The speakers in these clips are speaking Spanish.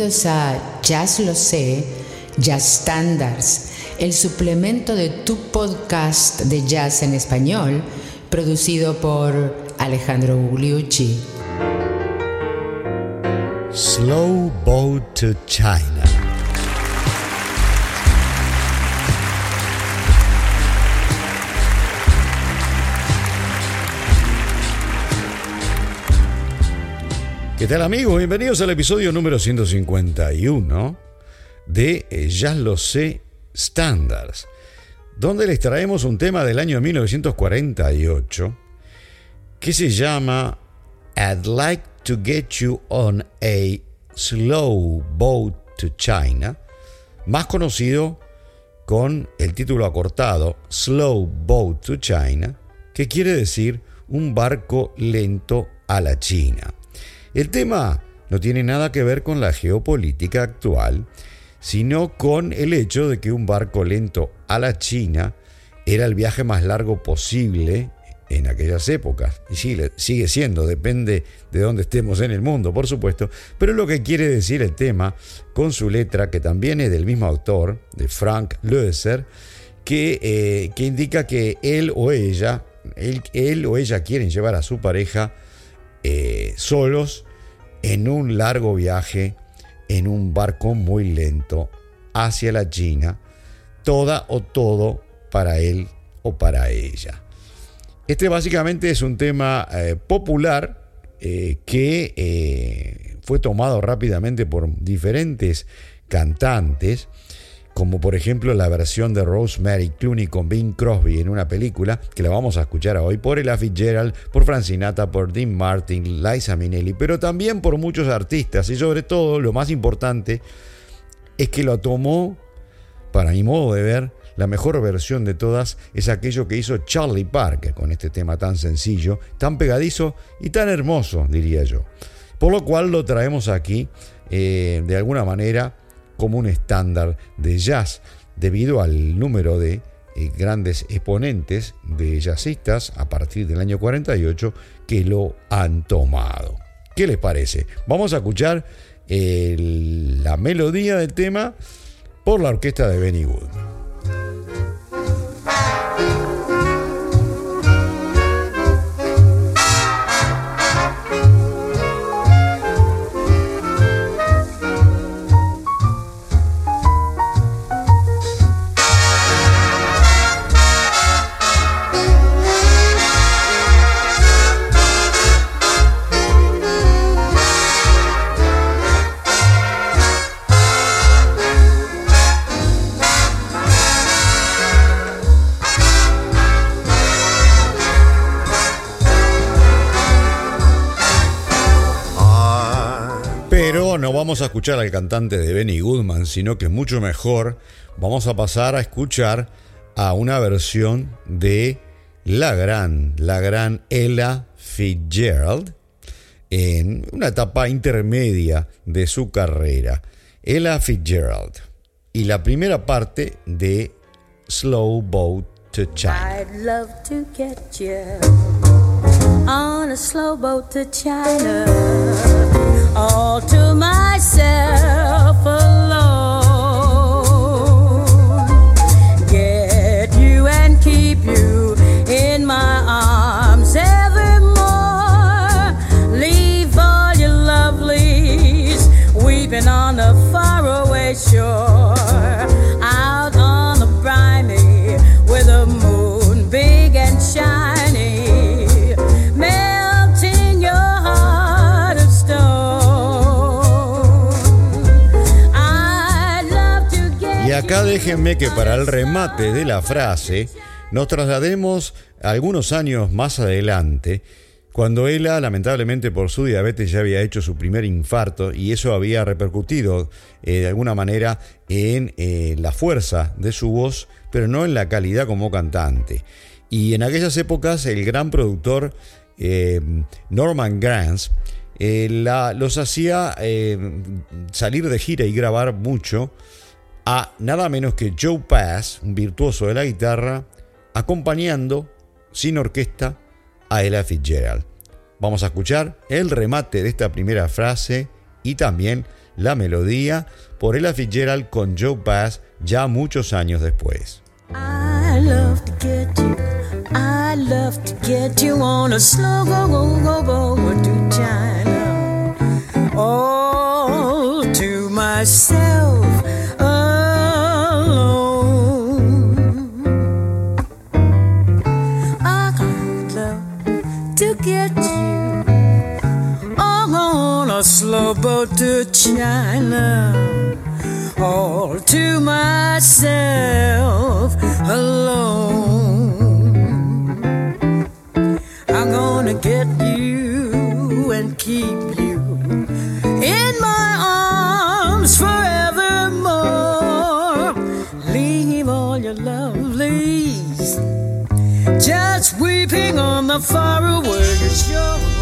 Bienvenidos a Jazz Lo Sé, Jazz Standards, el suplemento de tu podcast de jazz en español, producido por Alejandro Gugliucci. Slow Boat to China. ¿Qué tal amigos? Bienvenidos al episodio número 151 de eh, Ya lo sé Standards, donde les traemos un tema del año 1948 que se llama I'd like to get you on a slow boat to China, más conocido con el título acortado Slow Boat to China, que quiere decir un barco lento a la China. El tema no tiene nada que ver con la geopolítica actual, sino con el hecho de que un barco lento a la China era el viaje más largo posible en aquellas épocas. Y sigue, siendo, depende de dónde estemos en el mundo, por supuesto. Pero lo que quiere decir el tema, con su letra, que también es del mismo autor, de Frank Loesser, que, eh, indica que él o ella, él, él o ella quieren llevar a su pareja eh, solos en un largo viaje en un barco muy lento hacia la China, toda o todo para él o para ella. Este básicamente es un tema eh, popular eh, que fue tomado rápidamente por diferentes cantantes como por ejemplo la versión de Rosemary Clooney con Bing Crosby en una película que la vamos a escuchar hoy por Ella Fitzgerald, por Francinata, por Dean Martin, Liza Minnelli, pero también por muchos artistas y sobre todo lo más importante es que lo tomó, para mi modo de ver, la mejor versión de todas es aquello que hizo Charlie Parker con este tema tan sencillo, tan pegadizo y tan hermoso, diría yo. Por lo cual lo traemos aquí eh, de alguna manera como un estándar de jazz debido al número de eh, grandes exponentes de jazzistas a partir del año 48 que lo han tomado. ¿Qué les parece? Vamos a escuchar la melodía del tema por la orquesta de Benny Goodman. vamos a escuchar al cantante de Benny Goodman, sino que mucho mejor, vamos a pasar a escuchar a una versión de la gran, la gran Ella Fitzgerald en una etapa intermedia de su carrera. Ella Fitzgerald y la primera parte de Slow Boat to China. On a slow boat to China, all to myself oh. Déjenme que para el remate de la frase nos traslademos algunos años más adelante, cuando ella, lamentablemente por su diabetes, ya había hecho su primer infarto y eso había repercutido eh, de alguna manera en eh, la fuerza de su voz, pero no en la calidad como cantante. Y en aquellas épocas el gran productor eh, Norman Granz los hacía salir de gira y grabar mucho a nada menos que Joe Pass, un virtuoso de la guitarra, acompañando sin orquesta a Ella Fitzgerald. Vamos a escuchar el remate de esta primera frase y también la melodía por Ella Fitzgerald con Joe Pass ya muchos años después. I love to get you. On a go go go go to China. All to myself boat to China all to myself alone. I'm gonna get you and keep you in my arms forevermore. Leave all your lovelies just weeping on the faraway shore.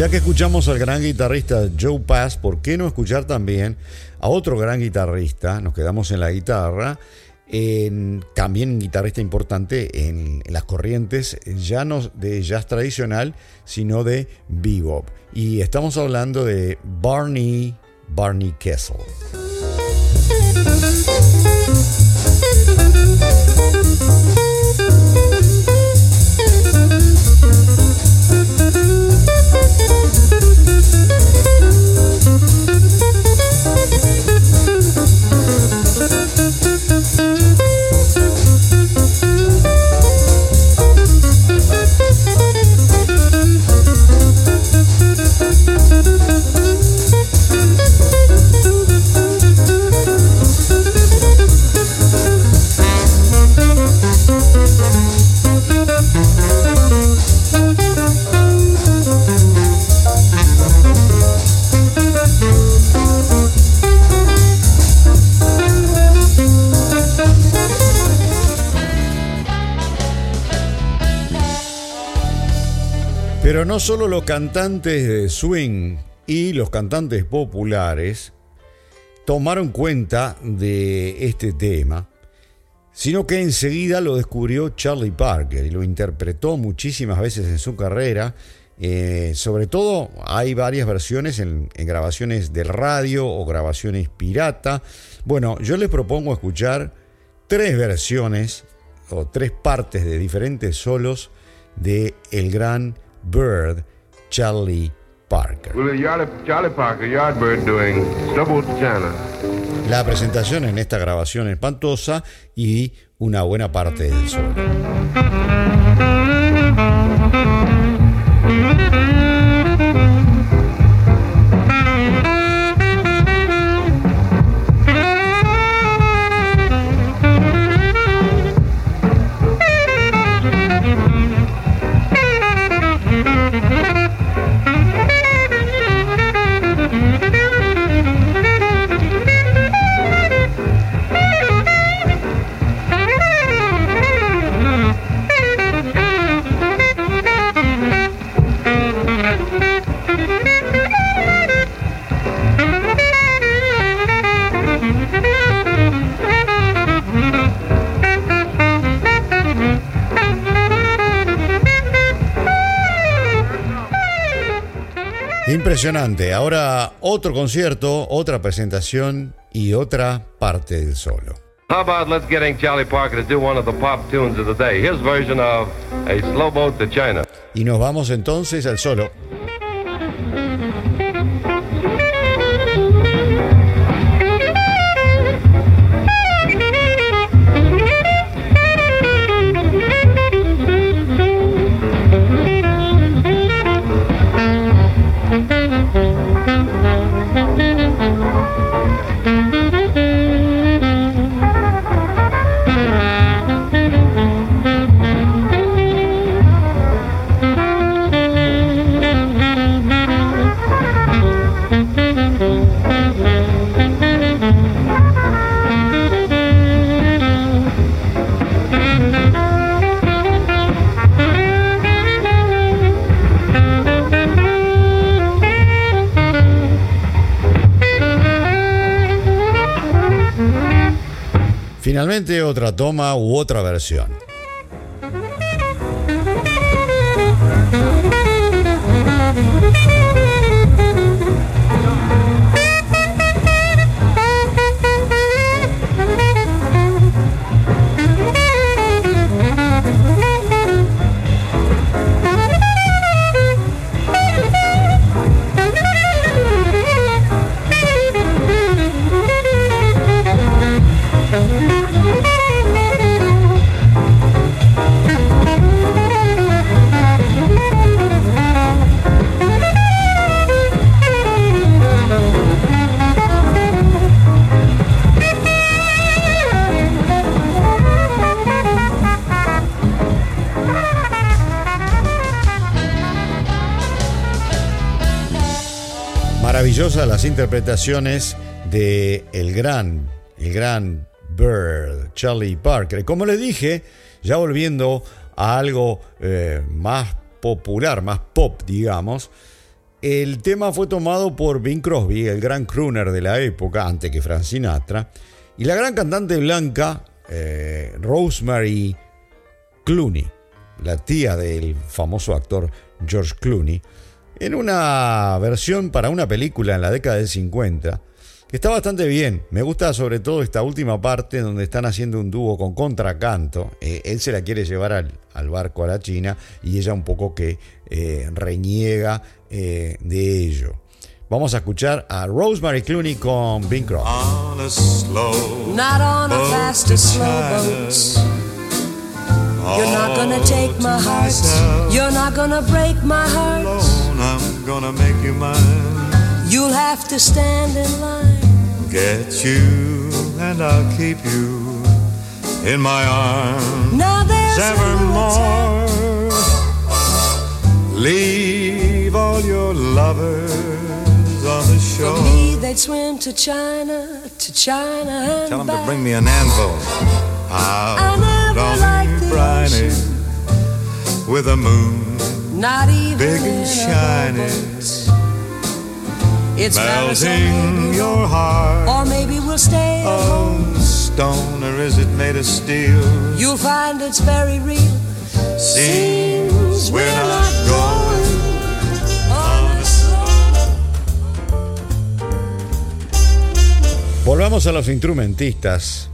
Ya que escuchamos al gran guitarrista Joe Pass, ¿por qué no escuchar también a otro gran guitarrista? Nos quedamos en la guitarra, en, también guitarrista importante en, en, las corrientes ya no de jazz tradicional, sino de bebop. Y estamos hablando de Barney, Barney Kessel. Pero no solo los cantantes de swing y los cantantes populares tomaron cuenta de este tema, sino que enseguida lo descubrió Charlie Parker y lo interpretó muchísimas veces en su carrera. Eh, sobre todo hay varias versiones en, grabaciones del radio o grabaciones pirata. Bueno, yo les propongo escuchar tres versiones o tres partes de diferentes solos de el gran Bird, Charlie Parker. La presentación en esta grabación espantosa y una buena parte del solo. Impresionante. Ahora otro concierto, otra presentación y otra parte del solo. How about let's getting Charlie Parker to do one of the pop tunes of the day, his version of A Slow Boat to China. Y nos vamos entonces al solo. Finalmente otra toma u otra versión. Maravillosas las interpretaciones de el gran, el gran Bird, Charlie Parker. Como les dije, ya volviendo a algo eh, más popular, más pop, digamos, el tema fue tomado por Bing Crosby, el gran crooner de la época, antes que Frank Sinatra, y la gran cantante blanca eh, Rosemary Clooney, la tía del famoso actor George Clooney, en una versión para una película en la década del 50, que está bastante bien. Me gusta sobre todo esta última parte donde están haciendo un dúo con contracanto. Eh, él se la quiere llevar al, barco a la China y ella un poco que eh, reniega eh, de ello. Vamos a escuchar a Rosemary Clooney con Bing Crosby. Not on a fast slow boat. You're not gonna take my heart. You're not gonna break my heart. I'm gonna make you mine. You'll have to stand in line. Get you and I'll keep you in my arms. Now there's evermore. Leave all your lovers on the shore. For me, they'd swim to China, to China and Tell them back. to bring me an anvil. Out I never on the briny with a moon, not even big and shining. It's melting your heart. Or maybe we'll stay at home. stone, or is it made of steel? You'll find it's very real. Seems we're not going Volvamos a los instrumentistas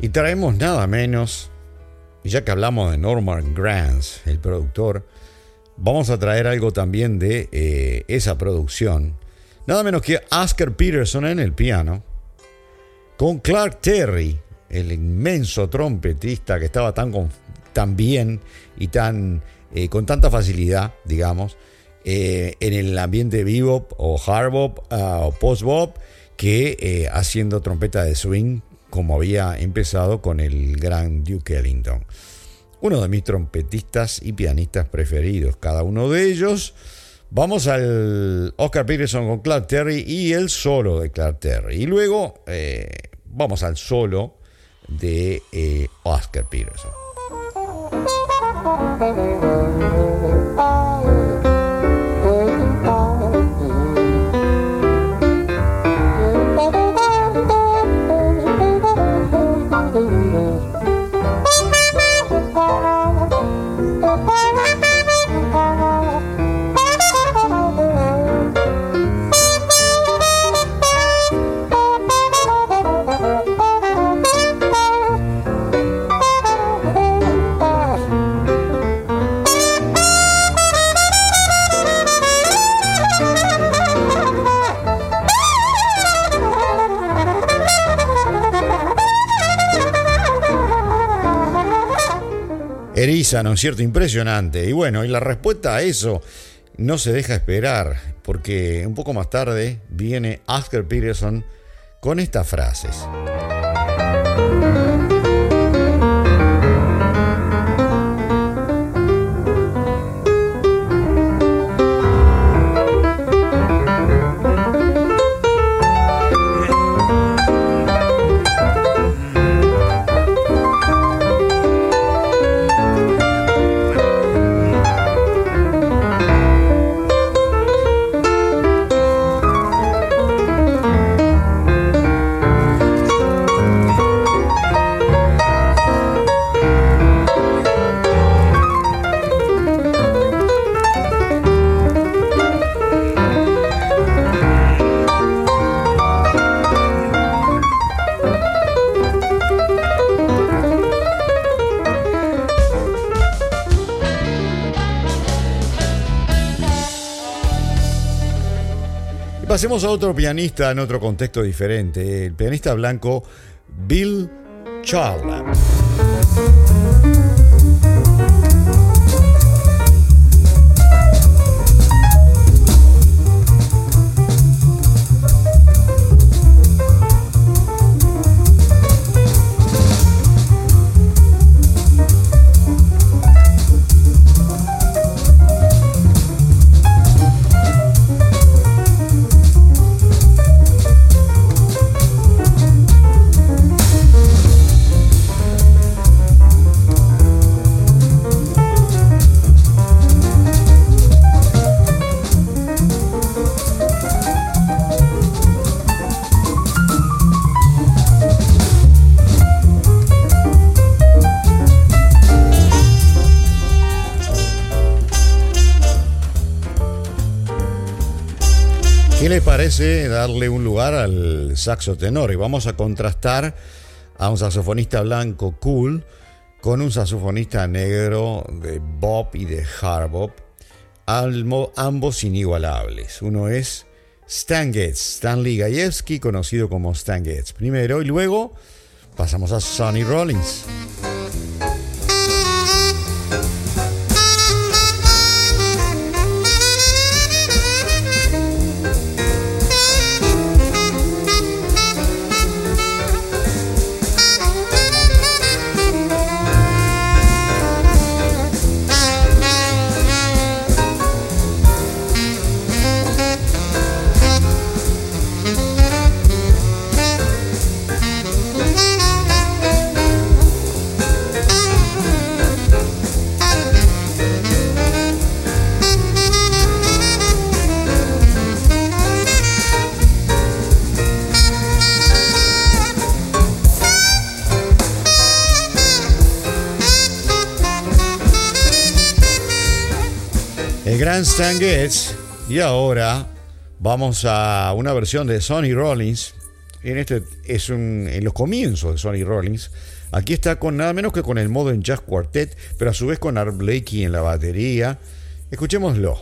y traemos nada menos, y ya que hablamos de Norman Granz, el productor, vamos a traer algo también de eh, esa producción Nada menos que Oscar Peterson en el piano, con Clark Terry, el inmenso trompetista que estaba tan, tan bien y tan, eh, con tanta facilidad, digamos, eh, en el ambiente bebop o hard bop ah, o post bop, que haciendo trompeta de swing como había empezado con el gran Duke Ellington. Uno de mis trompetistas y pianistas preferidos, cada uno de ellos Vamos al Oscar Peterson con Clark Terry y el solo de Clark Terry. Y luego eh, vamos al solo de eh, Oscar Peterson. ¿No es cierto? Impresionante. Y bueno, y la respuesta a eso no se deja esperar, porque un poco más tarde viene Oscar Peterson con estas frases. Pasemos a otro pianista en otro contexto diferente, el pianista blanco Bill Charlap. Darle un lugar al saxo tenor? Y vamos a contrastar a un saxofonista blanco cool con un saxofonista negro de bop y de hard bop, ambos inigualables. Uno es Stan Getz, Stanley Gajewski, conocido como Stan Getz primero, y luego pasamos a Sonny Rollins. Gran Stan Getz. Y ahora vamos a una versión de Sonny Rollins. En este es en los comienzos de Sonny Rollins. Aquí está con nada menos que con el modo en Jazz Quartet, pero a su vez con Art Blakey en la batería. Escuchémoslo.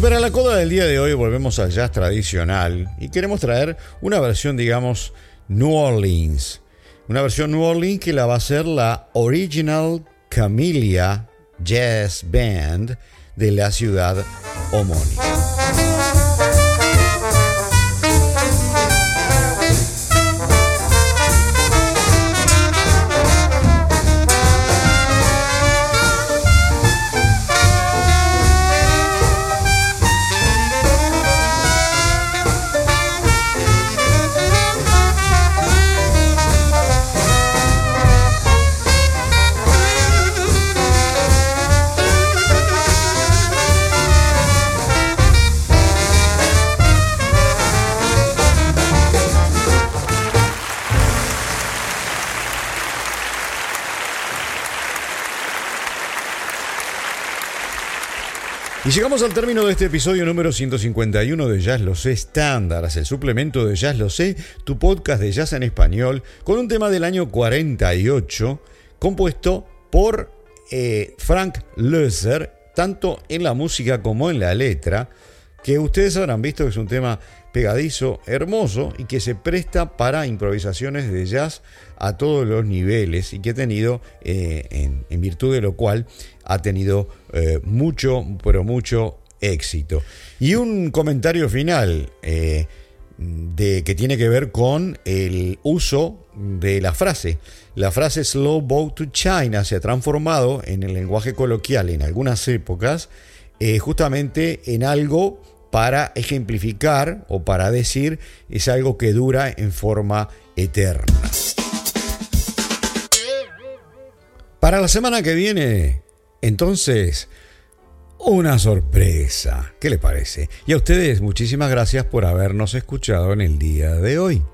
Para la coda del día de hoy volvemos al jazz tradicional y queremos traer una versión, digamos, New Orleans. Una versión New Orleans que la va a ser la Original Camellia Jazz Band de la ciudad homónima. Llegamos al término de este episodio número 151 de Jazz Lo Sé Estándares, el suplemento de Jazz Lo Sé, tu podcast de jazz en español, con un tema del año 48, compuesto por eh, Frank Loesser, tanto en la música como en la letra, que ustedes habrán visto que es un tema pegadizo, hermoso y que se presta para improvisaciones de jazz a todos los niveles y que ha tenido, eh, en, virtud de lo cual, ha tenido eh, mucho, pero mucho éxito. Y un comentario final eh, de, que tiene que ver con el uso de la frase. La frase Slow Boat to China se ha transformado en el lenguaje coloquial en algunas épocas justamente en algo para ejemplificar o para decir es algo que dura en forma eterna. Para la semana que viene, entonces, una sorpresa. ¿Qué le parece? Y a ustedes muchísimas gracias por habernos escuchado en el día de hoy.